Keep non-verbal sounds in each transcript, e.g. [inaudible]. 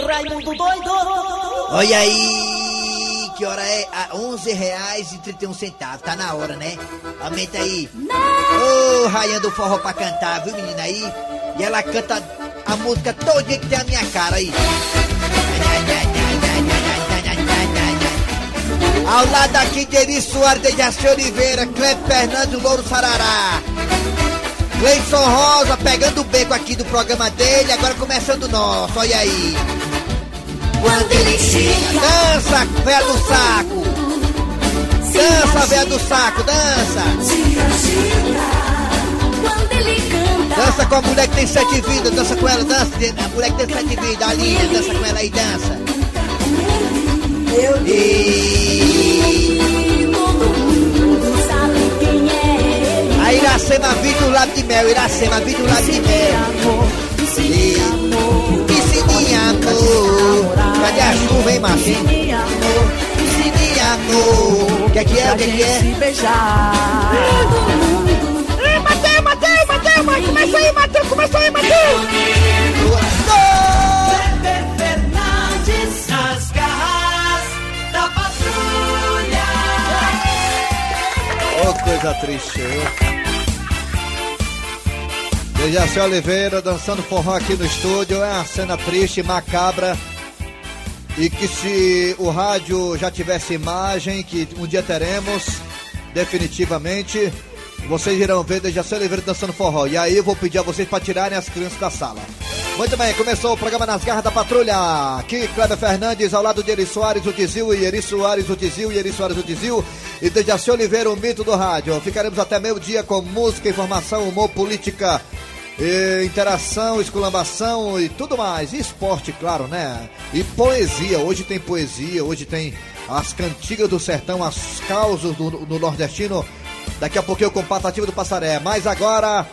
Raimundo doido! Olha aí, que hora é? Ah, 11 reais e 31 centavos, tá na hora, né? Aumenta aí. Ô, oh, raiando forró pra cantar, viu, menina aí? E ela canta a música todinha que tem a minha cara aí. Ao lado aqui de Eri Soares, de Jaci Oliveira, Cleber Fernandes, Louro Sarará. Gleison Rosa pegando o beco aqui do programa dele, agora começando o nosso, olha aí. Quando ele chega, Dança, véia do saco. Dança, véia do saco, dança. Quando ele canta, Dança com a mulher que tem sete vidas, dança com ela, dança. A mulher que tem sete vidas, a linda, dança com ela aí, dança. Todo mundo sabe quem é ele. A Iracema vive do lado de mel, Iracema vive do lado de mel. amor, ensine amor. Piscininha, amor. A chuva, hein, Marcinho? Ensine amor. O que é que é, o que é que é? se beijar. Ei, Mateus, Mateus, Mateus, mas começa aí, Mateus, começa aí, Mateus! Fernandes nas garras da patrulha. Ô, coisa triste. Dejaci Oliveira dançando forró aqui no estúdio. É uma cena triste, macabra. E que se o rádio já tivesse imagem, que um dia teremos, definitivamente, vocês irão ver Dejaci Oliveira dançando forró. E aí eu vou pedir a vocês para tirarem as crianças da sala. Muito bem, começou o programa Nas Garras da Patrulha. Aqui, Cleber Fernandes, ao lado de Eri Soares, o Tizil, e Eri Soares, o Tizil, e Eri Soares, o Tizil. E Dejaci Oliveira, o mito do rádio. Ficaremos até meio-dia com música, informação, humor, política, e interação, esculambação e tudo mais. E esporte, claro, né? E poesia. Hoje tem poesia, hoje tem as cantigas do sertão, as causas do, do nordestino. Daqui a pouquinho com o Patativo do Passaré. Mas agora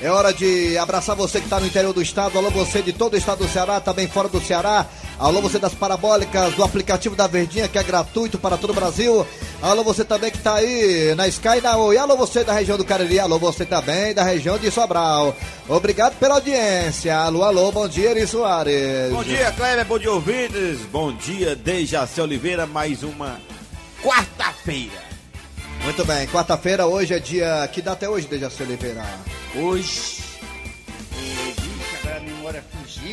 é hora de abraçar você que está no interior do estado. Alô, você de todo o estado do Ceará, também fora do Ceará. Alô, você das parabólicas, do aplicativo da Verdinha, que é gratuito para todo o Brasil. Alô, você também que está aí na Sky na Oi. Alô, você da região do Cariri. Alô, você também da região de Sobral. Obrigado pela audiência. Alô, alô, bom dia, Eri Soares. Bom dia, Kleber, bom dia, ouvintes. Bom dia, Dejaci Oliveira, mais uma quarta-feira. Muito bem, quarta-feira, hoje é dia. Que data é hoje, Dejaci Oliveira? Hoje.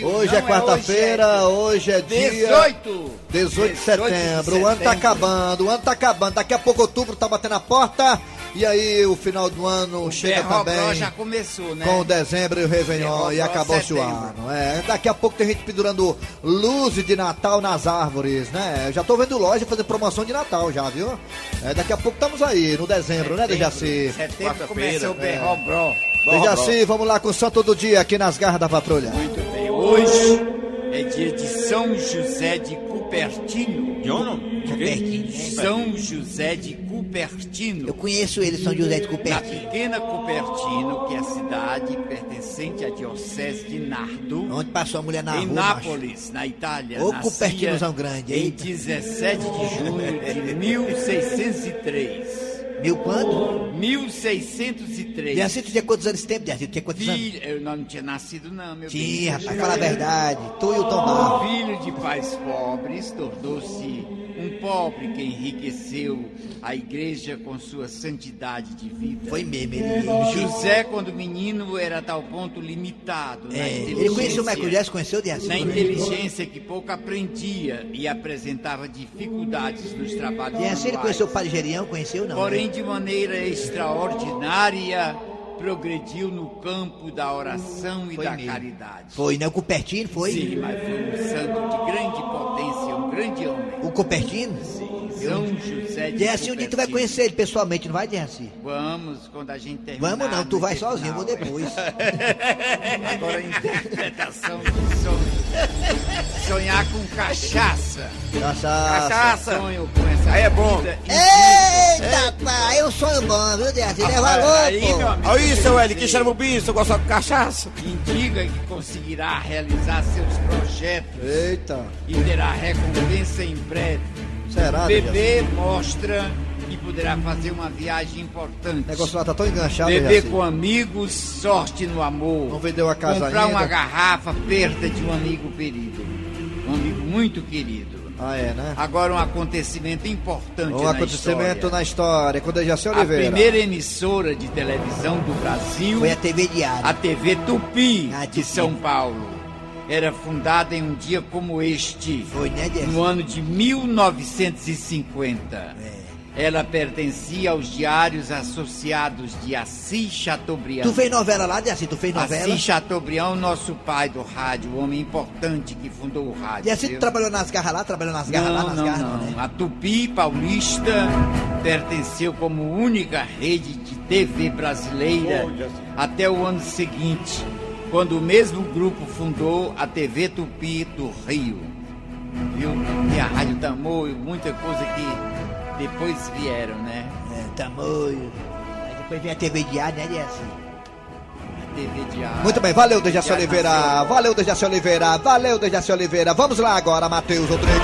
Hoje Não, é quarta-feira, hoje é dia. 18! 18 de setembro, o ano tá acabando, o ano tá acabando. Daqui a pouco outubro tá batendo a porta. E aí o final do ano chega Berrobró também. já começou, né? Com o dezembro e o Réveillon e acabou-se o setembro. ano. É, daqui a pouco tem gente pendurando luzes de Natal nas árvores, né? Eu já tô vendo loja fazendo promoção de Natal já, viu? É, daqui a pouco estamos aí, no dezembro, né, Dejaci? Setembro começou o é. Berrobró. Dejaci, vamos lá com o santo do dia aqui nas garras da patrulha. Muito. Hoje é dia de São José de Cupertino. De onde? Cupertino. São José de Cupertino. Eu conheço ele, São José de Na Cupertino. pequena Cupertino, que é a cidade pertencente à diocese de Nardo, Onde passou a mulher na em rua. Nápoles, na Itália. Ô, Cupertinozão grande, Em eita. 17 de junho de 1603. Mil quando? 1603. Dejaci, tu tinha quantos anos esse tempo, Dejaci? Tu tinha quantos anos? Filho, eu não tinha nascido não, meu. Tinha, rapaz, fala a verdade. Tu e o Tom Barro. Filho de pais pobres, tornou-se pobre que enriqueceu a igreja com sua santidade de vida. Foi mesmo, ele. José, quando menino, era a tal ponto limitado na É, inteligência. ele conheceu o Michael Jackson, conheceu o Dejaci? na inteligência que pouco aprendia e apresentava dificuldades nos trabalhos Dejaci, ele conheceu o Padre Gerião, conheceu não? Porém, né? de maneira extraordinária, progrediu no campo da oração e Foi da mesmo. caridade. Foi, né? O Cupertino, foi? Sim, mas foi um santo de grande um grande homem. O Cupertino? São José de Dejaci, um dia tu vai conhecer ele pessoalmente, não vai, Dejaci? Vamos, quando a gente terminar. Vamos não, tu vai final. sozinho, eu vou depois. [laughs] Agora a interpretação de sonho. Sonhar com cachaça. Nossa. Cachaça. Sonho com essa Aí é bom. Eita, pai, eu sonho bom, viu, Dejaci? Leva valor, Aí, meu amigo, Olha isso, você Eli, que o bicho, gosta de cachaça. Indica que conseguirá realizar seus projetos Eita, e terá recompensa em breve. Será? Bebê mostra que poderá fazer uma viagem importante. O negócio lá tá tão enganchado, Beber Dejaci. com amigos, sorte no amor. Não vendeu a casa Comprar ainda. uma garrafa, perda de um amigo querido. um amigo muito querido. Ah, é, né? Agora um acontecimento importante Um na acontecimento história. na história, Dejaci A Oliveira. primeira emissora de televisão do Brasil, Foi a TV Diário. a TV Tupi Ah, de Tupi. São Paulo, era fundada em um dia como este, Foi, né, no ano de 1950. É. Ela pertencia aos diários associados de Assis Chateaubriand. Tu fez novela lá, Diaci? Tu fez novela? Assis Chateaubriand, nosso pai do rádio, o homem importante que fundou o rádio. Tu viu? trabalhou nas garras lá? Trabalhou nas garras lá, Não, nas não, garras não. né? A Tupi Paulista pertenceu como única rede de TV brasileira até o ano seguinte, quando o mesmo grupo fundou a TV Tupi do Rio. Viu? E a Rádio Tamoio, muita coisa que depois vieram, né? É, tamanho. Aí depois vem a TV Diário, né, Diaci? TV Diário. Muito bem, valeu, Dejaci Oliveira. nasceu. Valeu, Dejaci Oliveira. Valeu, Dejaci Oliveira. Vamos lá agora, Matheus Rodrigues.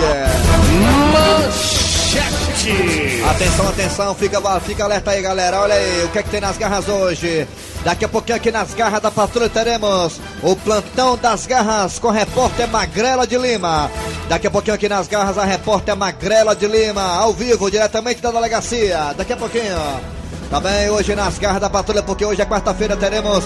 Manchete. Atenção, atenção, fica, fica alerta aí, galera. Olha aí, o que é que tem nas garras hoje? Daqui a pouquinho aqui nas garras da patrulha teremos o plantão das garras com a repórter Magrela de Lima. Daqui a pouquinho aqui nas garras a repórter Magrela de Lima, ao vivo, diretamente da delegacia. Daqui a pouquinho. Também hoje nas garras da patrulha, porque hoje é quarta-feira, teremos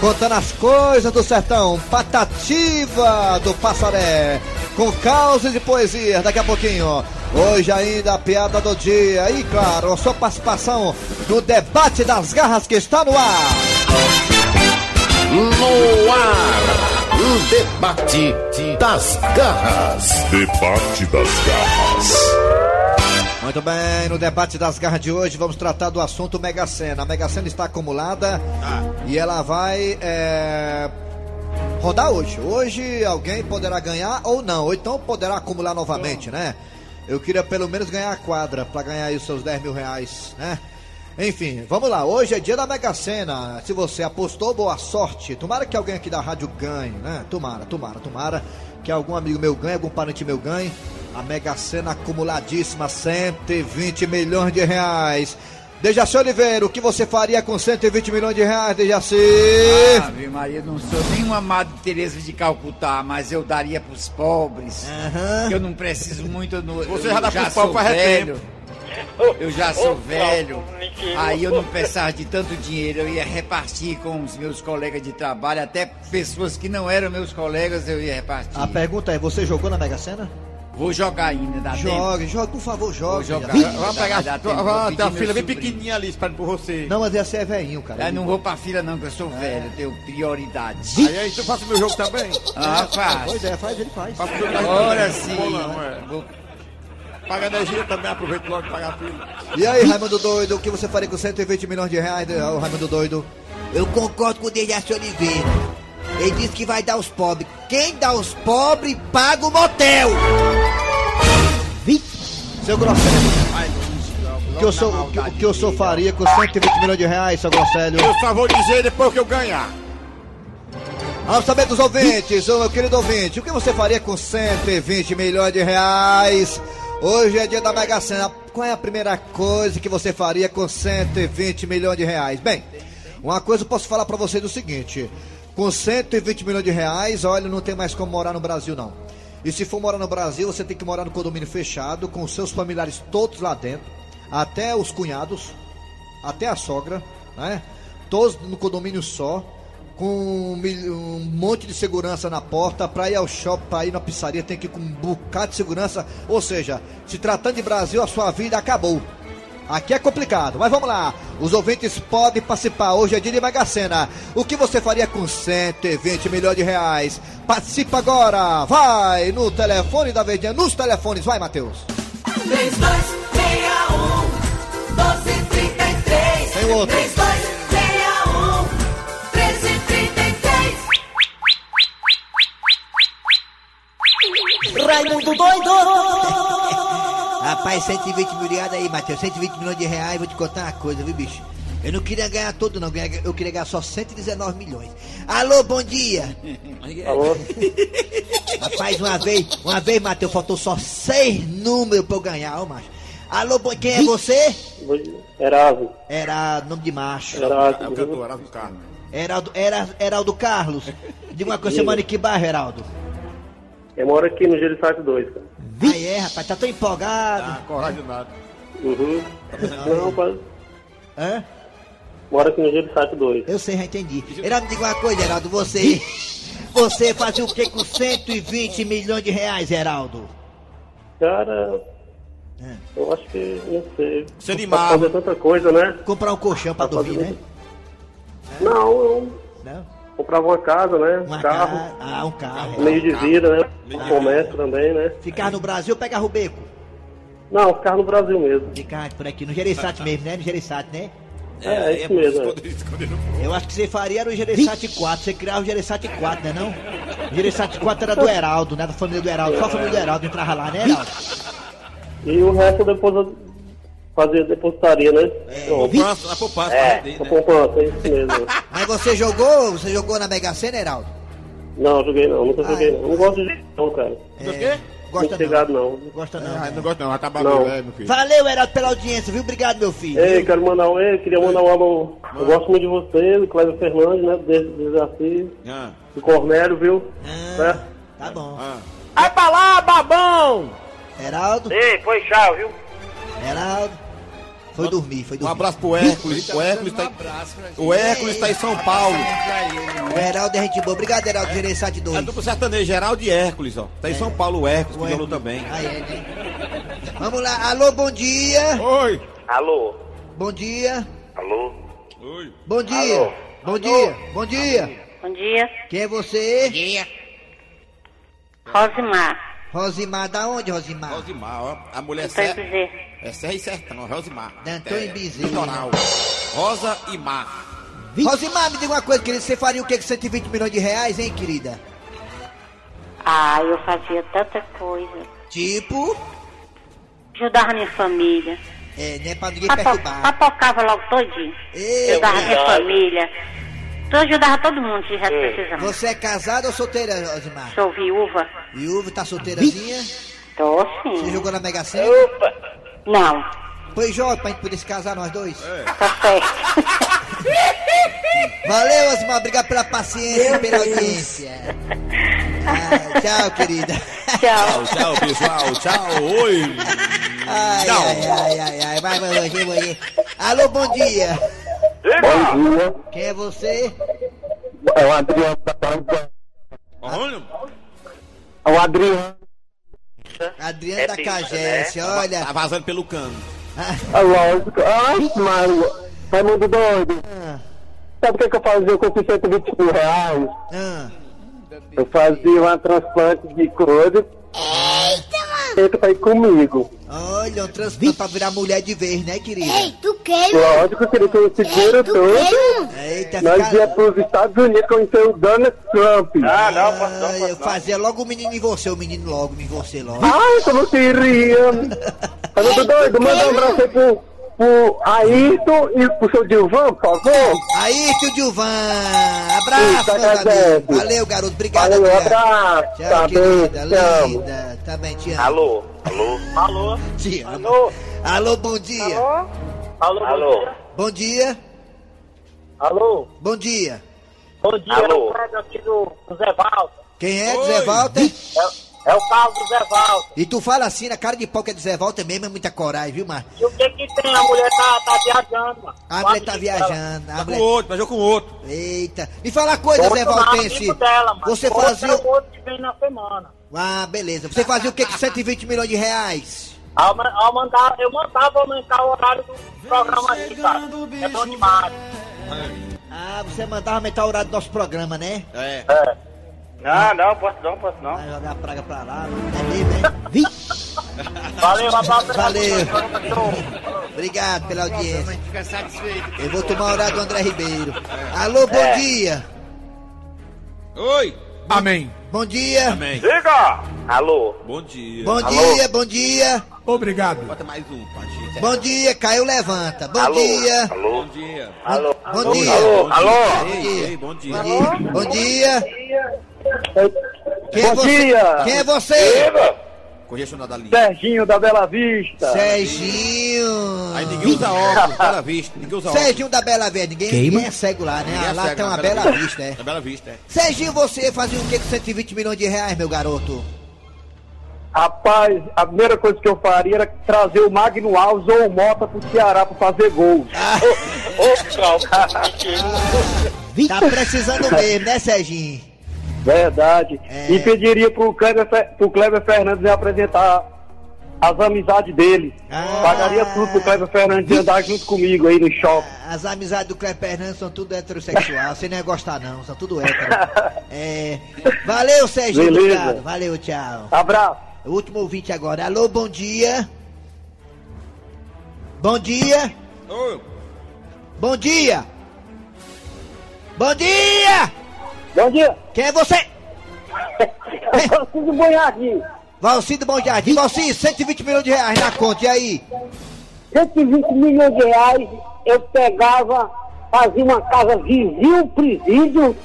contando as coisas do sertão, patativa do Passaré, com causas e poesias daqui a pouquinho. Hoje ainda a piada do dia e claro, a sua participação no debate das garras que está no ar. No ar. O debate das garras. Debate das garras. Muito bem, no debate das garras de hoje vamos tratar do assunto Mega Sena. A Mega Sena está acumulada e ela vai é, rodar hoje. Hoje alguém poderá ganhar ou não, ou então poderá acumular novamente, né? Eu queria pelo menos ganhar a quadra para ganhar aí os seus 10 mil reais, né? Enfim, vamos lá. Hoje é dia da Mega Sena. Se você apostou, boa sorte. Tomara que alguém aqui da rádio ganhe, né? Tomara, tomara, tomara. Que algum amigo meu ganhe, algum parente meu ganhe. A Mega Sena acumuladíssima, 120 milhões de reais. Dejaci Oliveira, o que você faria com 120 milhões de reais, Dejaci? Ave Maria, não sou nenhuma Madre Teresa de Calcutá, mas eu daria pros pobres. Aham. que Eu não preciso muito. No, Você eu já dá pros sou pobres faz velho. Eu já sou velho. Aí eu não precisava de tanto dinheiro. Eu ia repartir com os meus colegas de trabalho, até pessoas que não eram meus colegas, eu ia repartir. A pergunta é, você jogou na Mega Sena? Vou jogar ainda, dá tempo. Jogue, jogue, por favor, Vou jogue. jogar. Dejaci. Vamos pegar. Dá vou uma meu fila bem pequenininha ali esperando por você. Não, mas esse é velhinho, cara. Eu não vou pra fila não, que eu sou velho, eu tenho prioridade. Aí, aí tu faça meu jogo também. Ah, faz. Pois é, faz, ele faz. Agora sim. Vou não, é. Vou- Paga energia também, aproveita logo e paga a fila. E aí, Raimundo Doido, o que você faria com 120 milhões de reais, ô Raimundo Doido? Eu concordo com o Dejaci Oliveira. Ele disse que vai dar aos pobres. Quem dá aos pobres, paga o motel. Seu Grosselho, o que, eu sou, o, que, o que eu sou faria com 120 milhões de reais, seu Grosselho? Eu só vou dizer depois que eu ganhar. Vamos saber dos ouvintes, ô meu querido ouvinte, o que você faria com 120 milhões de reais? Hoje é dia da Mega Sena. Qual é a primeira coisa que você faria com 120 milhões de reais? Bem, uma coisa eu posso falar pra vocês o seguinte: com 120 milhões de reais, olha, não tem mais como morar no Brasil, não. E se for morar no Brasil, você tem que morar no condomínio fechado, com seus familiares todos lá dentro, até os cunhados, até a sogra, né? Todos no condomínio só, com um, monte de segurança na porta, pra ir ao shopping, pra ir na pizzaria, tem que ir com um bocado de segurança. Ou seja, se tratando de Brasil, a sua vida acabou. Aqui é complicado, mas vamos lá. Os ouvintes podem participar. Hoje é dia de Mega Sena. O que você faria com 120 milhões de reais? Participa agora. Vai no telefone da Verdinha, nos telefones. Vai, Matheus. 3261 1233 Tem outro. 3261 1333 Raimundo doido! Rapaz, 120 milhões aí, Matheus. 120 milhões de reais, vou te contar uma coisa, viu, bicho? Eu não queria ganhar todo, não. Eu queria ganhar só 119 milhões. Alô, bom dia. [laughs] Alô? Rapaz, uma vez, uma vez, Matheus, faltou só seis números pra eu ganhar, ó, macho. Alô, bom, quem é você? Erasmo. Era nome de macho. É o cantor, era do carro. Heraldo, era, Heraldo Carlos. Diga uma coisa, você mora em que bairro, Heraldo? Eu moro aqui no Gerissato 2, cara. Aí é, rapaz, tá tão empolgado. Ah, coragem nada. Uhum. Não, pai. Hã? Moro aqui no Gerissato 2. Eu sei, já entendi. Heraldo, me diga uma coisa, Heraldo, você. Você fazia o que com 120 milhões de reais, Heraldo? Cara, É. eu acho que, não sei. Você Pode animava. fazer tanta coisa, né? Comprar um colchão pra dormir, né? Não, eu Não? Comprava uma casa, né? Uma Um carro. casa. Ah, um carro. é. Meio de vida, né? Meio de Comércio também, né? Ficar no Brasil, pegar o beco. Não, ficar no Brasil mesmo. Ficar por aqui, no Gereissati mesmo, né? No Gereissati, né? É, é isso mesmo, é. esconder- esconder no- Eu acho que você faria era o Gereissati 4. Você criava o Gereissati 4, né não? O Gereissati 4 era do Heraldo, né? Da família do Heraldo. Só a família do Heraldo entrava lá, né, Heraldo? E o resto depois eu fazia depositaria, né? Pronto. Poupança, na poupança, É, a né? poupança, é isso mesmo. [laughs] Mas você jogou, você jogou na Mega Sena, Heraldo? Não, joguei não, nunca Ah, joguei é. não. Não gosto de não, cara. Do quê? Gosta Muito chegado, não. não. Gosta não. Ah, né? não gosto não, tá Não. bagulho, é, meu filho. Valeu, Heraldo, pela audiência, viu? Obrigado, meu filho. Ei, viu? quero mandar um ei, queria mandar um alô. Eu gosto muito de você, do Cléber Fernandes, né? Desde o desafio, Ah, do Cornélio, viu? Ah, Né? tá bom. ah. Vai pra lá, babão! Heraldo, Ei, foi tchau, viu? Heraldo. Foi dormir, foi Um dormir. abraço pro Hércules. O Hércules tá, o Hércules tá em São Paulo. O Heraldo é gente boa. Obrigado, Heraldo, Gereissati É 2. duplo sertanejo, Geraldo e Hércules, ó. Tá em São Paulo o Hércules, que falou também. É, né? Vamos lá, alô, bom dia. Oi! Alô? Bom dia. Alô? Oi! Bom dia. Bom dia. Bom dia. Bom dia, Quem é você? Rosimar. Rosimar, da onde, Rosimar? Rosimar, ó. A mulher certa. É Serra e Sertão, Rosimar. Antônio Bezerra. Litoral. Rosa e Mar. Rosimar, me diga uma coisa, querida. Você faria o que com 120 milhões de reais, hein, querida? Ah, eu fazia tanta coisa. Tipo, Ajudava minha família. é, né, pra ninguém Papo, perturbar. papocava logo todinho. Ei, Ajudava minha família. Tu ajudava todo mundo que já precisava. você é casada ou solteira, Rosimar? Sou viúva. Viúva, tá solteirazinha? Tô Você sim. jogou na Mega Sena? Não, Pois joga pra gente poder se casar nós dois. tá certo. [laughs] Valeu, Osmar. Obrigado pela paciência e pela audiência. Ah, tchau, querida. [laughs] Tchau. Tchau, tchau, pessoal. Tchau, oi. Ai, Tchau. ai, ai, ai, ai. Vai, vai, vai, vai. Alô, bom dia. Bom dia. Quem é você? É o Adriano da Bahia. Olha. É o Adriano. Adriano da Cagesse, olha. Tá vazando pelo cano. É lógico. Ai, mas... Raimundo doido. Ah, Sabe o que, que eu fazia com esses 120 mil reais? ah. Eu fazia uma transplante de coisa. Eita, mano! pra ir comigo. Olha, um transplante pra virar mulher de vez, né, querida? Tu quer, Lógico, eu queria que eu seguro tudo. Eita, Nós ia fica... pros Estados Unidos conhecer o Donald Trump. Ah, Ah, eu fazia logo o menino em você, o menino logo em você logo. Ai, como queria. [laughs] Tá muito doido? Manda um abraço aí pro, pro Ayrton e pro seu Dilvan, por favor. Aí, tio Dilvan. Abraço, Isso. Valeu, garoto. Obrigado, Valeu, obrigado. abraço. Tchau, Tá bem, querida. amo. Linda. Tá bem, te amo. Alô? Alô? Alô? Te amo. Alô? Alô, bom dia. Alô? Alô? Bom dia. Alô? Bom dia. Bom dia, Alô? aqui do, do Zé Walter. Quem é? Oi. Zé Walter? É, é o carro do Zé Walter. E tu fala assim, na cara de pau que é de Zé Walter mesmo, é muita coragem, viu, Mar? E o que que tem? A mulher tá, tá viajando, mano. A mulher tá viajando. A Tá com mulher... outro, mas eu com outro. Eita. Me fala uma coisa, Zé Valtense. dela, mano. Você Outro fazia... é o outro que vem na semana. Ah, beleza. Você fazia o que com 120 milhões de reais? Ao, ao mandar, eu mandava aumentar o horário do programa aqui, cara. É bom demais. Ah, você mandava aumentar o horário do nosso programa, né? É. É. Não, não, posso não, posso não. Vai jogar a praga pra lá, não é mesmo, né? Vi? Valeu, abraço. Valeu. Obrigado pela audiência. Eu vou tomar o horário do André Ribeiro. Alô, bom dia. Oi. Amém. Bom dia. Amém. Diga! Alô? Bom dia. Bom dia, bom dia. Obrigado. Bota mais um, Pachi. Bom dia, Caio levanta. Bom dia. Bom dia. Alô? Bom dia. Alô? Alô? Ei, ei, bom dia. Bom dia. Quem é Bom você? dia. Quem é você? Congestionado da linha. Serginho da Bela Vista. Serginho. Aí ninguém usa óculos, [laughs] bela vista. Ninguém usa óculos. Serginho da Bela Vista. Ninguém, ninguém é cego lá, né? Ninguém Ah, é lá cego, tem uma Bela Vista, é. Na Bela Vista, é. Serginho, você fazia o que com 120 milhões de reais, meu garoto? Rapaz, a primeira coisa que eu faria era trazer o Magno Alves ou o Mota pro Ceará pra fazer gols. [laughs] Tá precisando mesmo, né, Serginho? Verdade. É. E pediria pro Kleber, pro Kleber Fernandes me apresentar as amizades dele. Ah. Pagaria tudo pro Kleber Fernandes andar junto comigo aí no shopping. As amizades do Cleber Fernandes são tudo heterossexual. Você não ia gostar, não. São tudo hétero. [laughs] É. Valeu, Sérgio. Beleza. Obrigado. Valeu, tchau. Abraço. O último ouvinte agora. Alô, bom dia. Bom dia. Ô, Bom dia. Bom dia. Bom dia. Quem é você? [laughs] Preciso banhar aqui. Valcido Bom Jardim. Valcido, 120 milhões de reais na conta. E aí? 120 milhões de reais eu pegava, fazia uma casa vizinho presídio,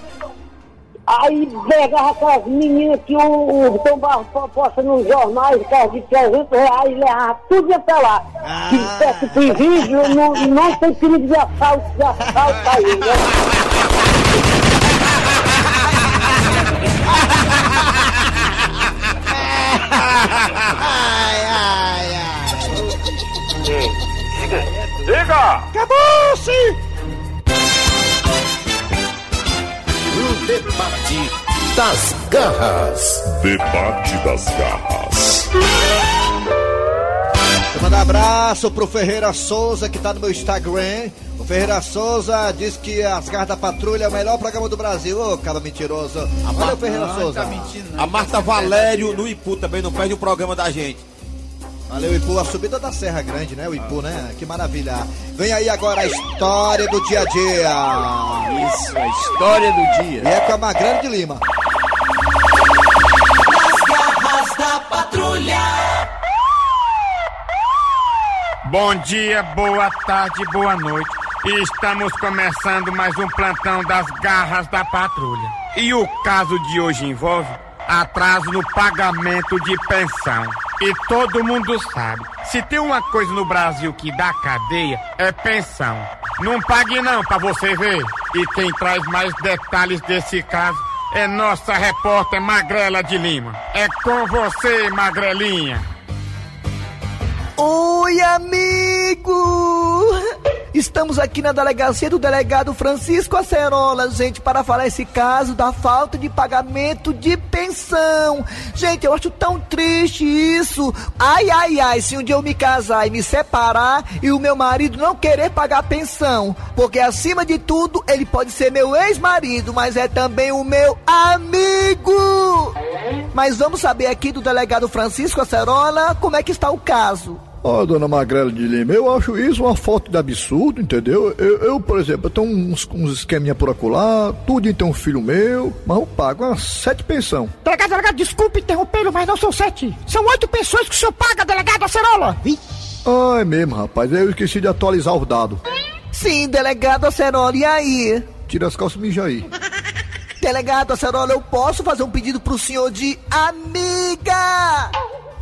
aí pegava aquelas meninas que o, o Tom Barros po- posta nos jornais, casa de 300 reais, levava tudo até lá. Ah. Que perto presídio não, não tem perigo de assalto, de assalto aí, né? [laughs] O debate das garras. Debate das garras. Eu mando um abraço pro Ferreira Souza, que tá no meu Instagram. O Ferreira Souza diz que as garras da patrulha é o melhor programa do Brasil. Ô, cara mentiroso. Valeu, Ferreira Não, Souza. tá mentindo, não. a Marta Valério no Ipu também não perde o programa da gente. Valeu, Ipu. A subida da Serra Grande, né? O Ipu, né? Que maravilha. Vem aí agora a história do dia a dia. Isso, a história do E dia. é com a Magrana de Lima. Bom dia, boa tarde, boa noite. Estamos começando mais um plantão das garras da patrulha. E o caso de hoje envolve atraso no pagamento de pensão. E todo mundo sabe, se tem uma coisa no Brasil que dá cadeia, é pensão. Não pague não pra você ver. E quem traz mais detalhes desse caso é nossa repórter Magrela de Lima. É com você, Magrelinha. Oi, amigo! Estamos aqui na delegacia do delegado Francisco Acerola, gente, para falar esse caso da falta de pagamento de pensão. Gente, eu acho tão triste isso. Ai, ai, ai, se um dia eu me casar e me separar e o meu marido não querer pagar pensão, porque acima de tudo ele pode ser meu ex-marido, mas é também o meu amigo. Mas vamos saber aqui do delegado Francisco Acerola como é que está o caso. Ó, dona Magrela de Lima, eu acho isso uma falta de absurdo, entendeu? Eu, eu, por exemplo, eu tenho uns, uns esqueminha por acolá, tudo então um filho meu, mas eu pago umas sete pensão. Delegado, delegado, desculpe interrompê-lo, mas não são sete. São oito pessoas que o senhor paga, delegado Acerola. Ah, é mesmo, rapaz, eu esqueci de atualizar os dados. Sim, delegado Acerola, e aí? Tira as calças e mija aí. Delegado Acerola, eu posso fazer um pedido pro senhor de amiga?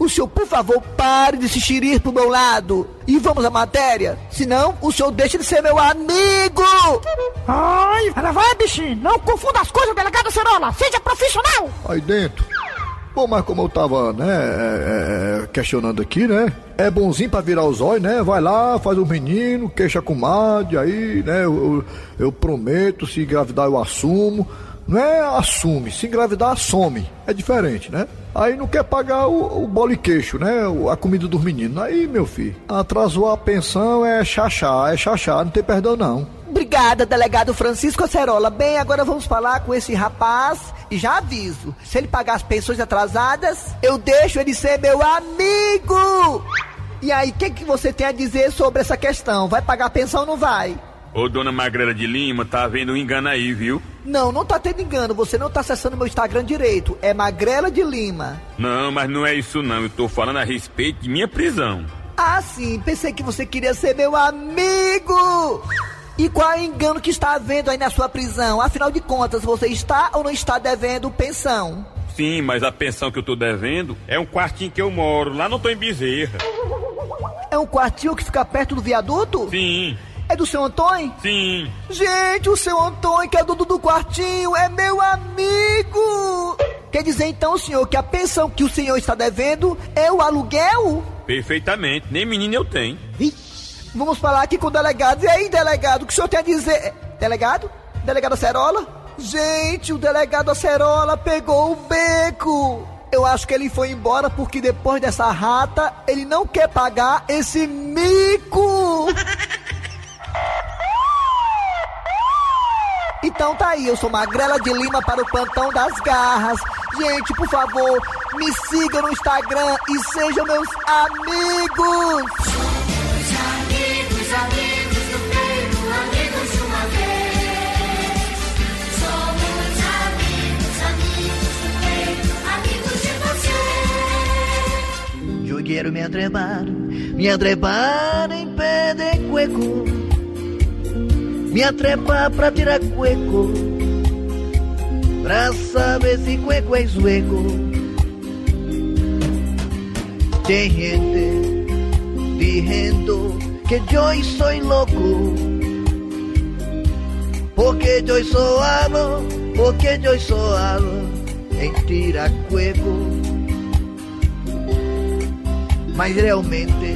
O senhor, por favor, pare de se xirir pro meu lado. E vamos à matéria. Senão, o senhor deixa de ser meu amigo. Ai, ela vai, bichinho. Não confunda as coisas, delegado Acerola. Seja profissional. Aí dentro. Bom, mas como eu tava, né, é, é, questionando aqui, né? É bonzinho pra virar os olhos, né? Vai lá, faz o menino, queixa com madre, aí, né? Eu, eu, eu prometo, se engravidar eu assumo. Não é assume, se engravidar, some. É diferente, né? Aí não quer pagar o, o bolo e queixo, né? O- A comida dos meninos. Aí, meu filho, atrasou a pensão, é chachá, é chachá, não tem perdão não. Obrigada, delegado Francisco Acerola. Bem, agora vamos falar com esse rapaz e já aviso. Se ele pagar as pensões atrasadas, eu deixo ele ser meu amigo. E aí, o que, que você tem a dizer sobre essa questão? Vai pagar a pensão ou não vai? Ô, dona Magrela de Lima, tá havendo um engano aí, viu? Não, não tá tendo engano. Você não tá acessando meu Instagram direito. É Magrela de Lima. Não, mas não é isso não. Eu tô falando a respeito de minha prisão. Ah, sim. Pensei que você queria ser meu amigo. E qual é o engano que está havendo aí na sua prisão? Afinal de contas, você está ou não está devendo pensão? Sim, mas a pensão que eu tô devendo é um quartinho que eu moro. Lá não tô em Bezerra. É um quartinho que fica perto do viaduto? Sim, É do seu Antônio? sim. Gente, o seu Antônio, que é dono do quartinho, é meu amigo! Quer dizer então, senhor, que a pensão que o senhor está devendo é o aluguel? Perfeitamente, nem menino eu tenho. Vamos falar aqui com o delegado. E aí, delegado, o que o senhor tem a dizer? Delegado? Delegado Acerola? Gente, o delegado Acerola pegou o beco. Eu acho que ele foi embora porque depois dessa rata, ele não quer pagar esse mico. [laughs] Então tá aí, eu sou Magrela de Lima para o Plantão das Garras. Gente, por favor, me sigam no Instagram e sejam meus amigos. Amigos, amigos do peito, amigos de uma vez. Somos amigos, amigos do peito, amigos de você. Yo quiero me atrepar, me atrepar em pé de cueco. Me atrepar pra tirar cueco. Pra saber si cueco es hueco. Tem gente diciendo que yo soy loco. Porque yo soy algo, porque yo soy algo em tirar cueco. Mas realmente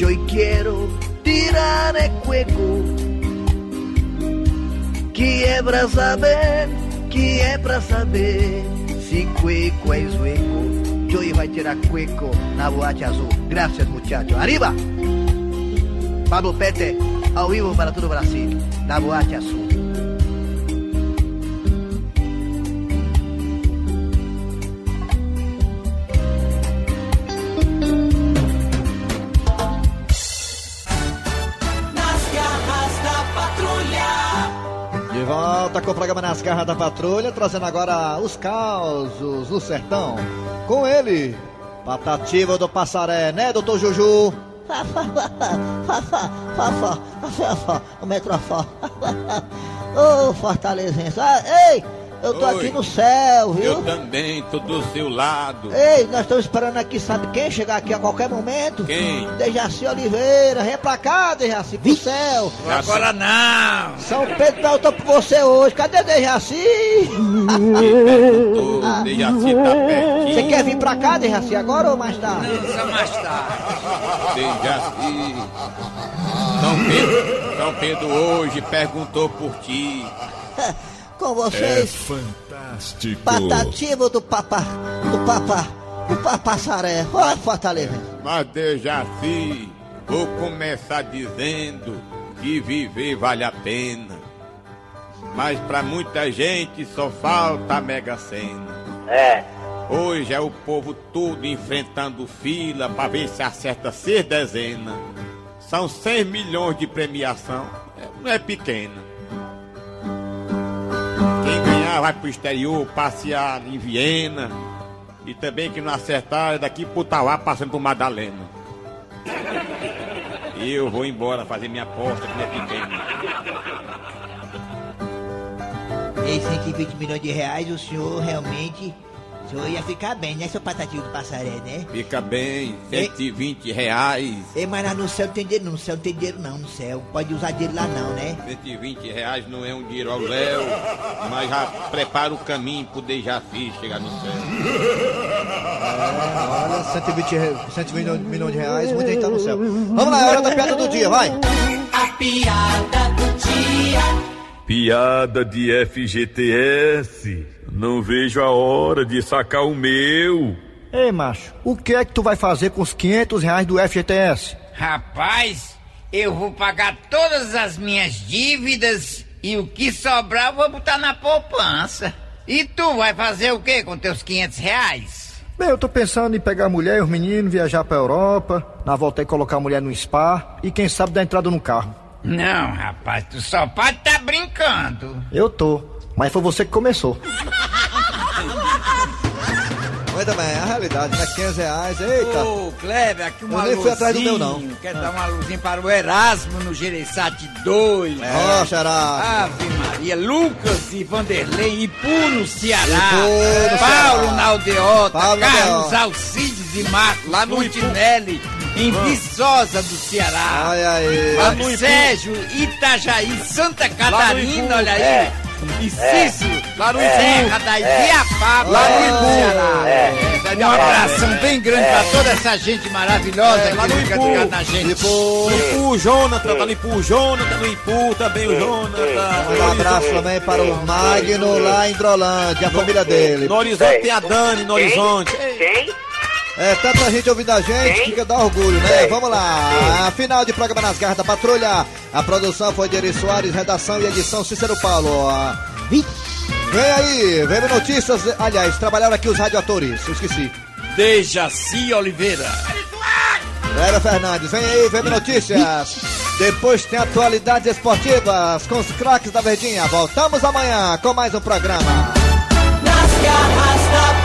eu quero tirar é cueco Que é pra saber, que é pra saber Se cueco é zueco Joey vai tirar cueco na boate azul. Graças muchacho, arriba! Pablo Pete, ao vivo para todo o Brasil Na boate azul com o programa Nas Garras da Patrulha, trazendo agora os causos do sertão. Com ele, Patativa do Passaré, né, doutor Juju? o microfone. Ô, Fortalezense. Ah, ei, eu tô Oi. aqui no céu, viu? Eu também, tô do seu lado. Ei, nós estamos esperando aqui, sabe quem chegar aqui a qualquer momento? Quem? Dejaci Oliveira, vem pra cá, Dejaci, pro céu. Agora não. São Pedro perguntou por você hoje, cadê Dejaci? Tô, [laughs] Dejaci tá pertinho. Você quer vir pra cá, Dejaci, agora ou mais tarde? Só mais tarde. Dejaci. São Pedro, São Pedro hoje perguntou por ti. [laughs] Com vocês, fantástico. Patativa do Papa, do Papa, do Papassaré. Ó, Fortaleza. Mas Dejaci, vou começar dizendo que viver vale a pena. Mas pra muita gente só falta a Mega Sena. É. Hoje é o povo todo enfrentando fila pra ver se acerta seis dezenas. São 6 milhões de premiação. É, não é pequena. Ganhar vai pro exterior passear em Viena. E também quem não acertar é daqui pro Tauá passando por Madalena. Eu vou embora fazer minha aposta que é pequena. E 120 milhões de reais, o senhor realmente. O senhor ia ficar bem, né, seu patativo do passaré, né? Fica bem, 120 reais. Ei, mas lá no céu não tem dinheiro, não. No céu não tem dinheiro, não. No céu. Pode usar dinheiro lá, não, né? 120 reais não é um dinheiro ao léu, mas já prepara o caminho pro Dejaci chegar no céu. Olha, 120, re- 120 milhões de reais, muita gente tá no céu. Vamos lá, é hora da piada do dia, vai! A piada. Piada de FGTS. Não vejo a hora de sacar o meu. Ei, macho, o que é que tu vai fazer com os 500 reais do FGTS? Rapaz, eu vou pagar todas as minhas dívidas e o que sobrar eu vou botar na poupança. E tu vai fazer o que com teus 500 reais? Bem, eu tô pensando em pegar a mulher e os meninos, viajar pra Europa, na volta aí colocar a mulher no spa e quem sabe dar entrada no carro. Não, rapaz, tu só pode tá brincando. Eu tô, mas foi você que começou. Muito bem, é a realidade, né? 500 reais, eita! Ô, Kleber, aqui uma Eu nem fui atrás do meu, não. Quero dar uma luzinha para o Erasmo no Gereissati 2. Ó, Erasmo. Ave Maria, Lucas e Vanderlei, Ipu no Ceará. Ipu no Paulo Ceará. na Aldeota, Paulo Carlos Aldeota. Alcides e Marcos lá no Fontinelli, em Viçosa do Ceará. Ai, ai. No Sérgio, Itajaí, Santa Catarina, olha aí. É. Cícero, Lá no terra da Ibiapaba, Lá no. Ceará. É. Um abração bem grande É. pra toda essa gente maravilhosa É, lá que no fica ligada na gente. Ipu. Ipu, o Jonathan, tá no Ipu, o Jonathan no Ipu, também o Jonathan. Um abraço também para o Magno lá em Drolândia, a família dele. No horizonte tem a Dani, no horizonte. Quem? É, tanta gente ouvindo a gente que dá orgulho, né? Vamos lá. A final de programa nas garras da patrulha. A produção foi de Eri Soares, redação e edição Cícero Paulo. Vem aí, vem notícias. Aliás, trabalharam aqui os radioatores, eu esqueci. Dejaci Oliveira. Cléber Fernandes, vem aí, vem notícias. Depois tem atualidades esportivas com os craques da Verdinha. Voltamos amanhã com mais um programa. Nas garras